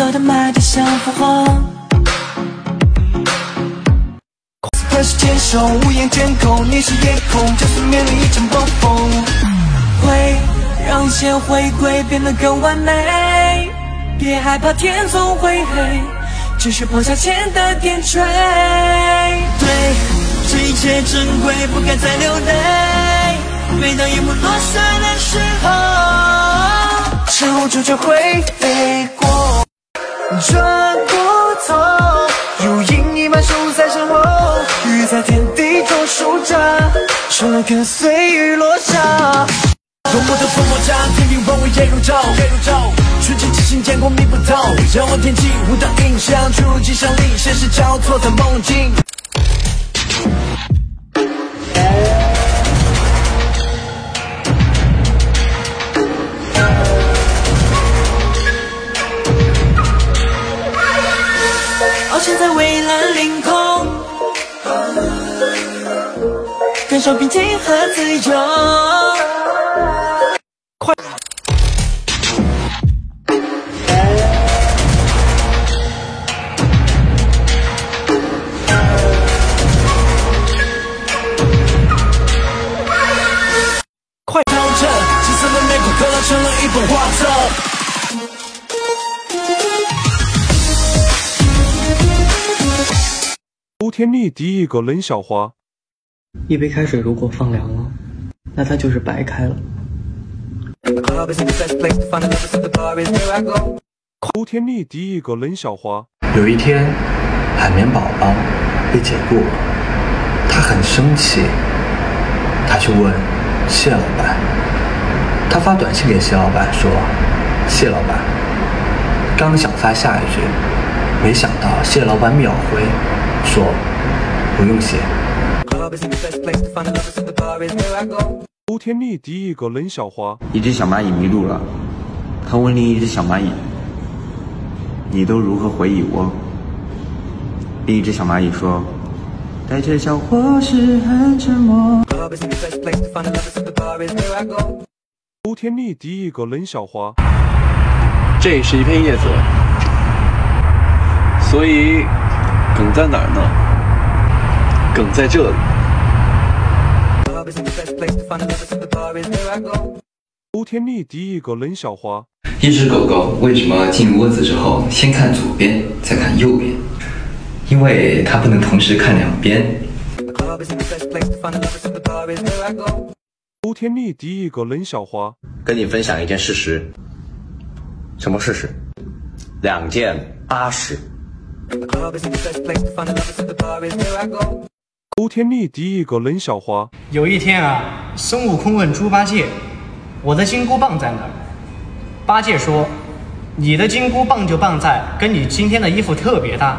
色的麦田像幅画。可是坚守，无言卷口，你是夜空，就算面临一场暴风，会让一切回归变得更完美。别害怕，天总会黑，只是放下前的点缀。对，这一切珍贵，不该再流泪。每当夜幕落下的时候，身后主角会飞过，转过头，如影一般守在身后，雨在天地中舒展，春跟随雨落下。多么的疯魔战，天地万物夜如昼，瞬间之心见过迷不透，仰望天际舞蹈印象，出入吉祥里，现实交错在梦境。翱翔在蔚蓝领空，感受平静和自由。快调整，金色的玫瑰刻成了一本画册。周天丽第一个冷笑话：一杯开水如果放凉了，那它就是白开了。周天丽第一个冷笑话：有一天，海绵宝宝被解雇了，他很生气，他去问蟹老板，他发短信给蟹老板说：“蟹老板，刚想发下一句，没想到蟹老板秒回，说不用谢。”欧天丽第一个冷笑话：一只小蚂蚁迷路了，他问另一只小蚂蚁：“你都如何回忆我？”另一只小蚂蚁说：“带着小伙是很沉默。”周天丽第一个冷笑话：这是一片叶子，所以梗在哪儿呢？梗在这里。周天丽第一个冷笑话：一只狗狗为什么进窝子之后先看左边再看右边？因为它不能同时看两边。周天丽第一个冷笑话：跟你分享一件事实。什么事实？两件八十。周天丽第一个冷笑话：有一天啊，孙悟空问猪八戒：“我的金箍棒在哪儿？”八戒说：“你的金箍棒就棒在跟你今天的衣服特别搭。”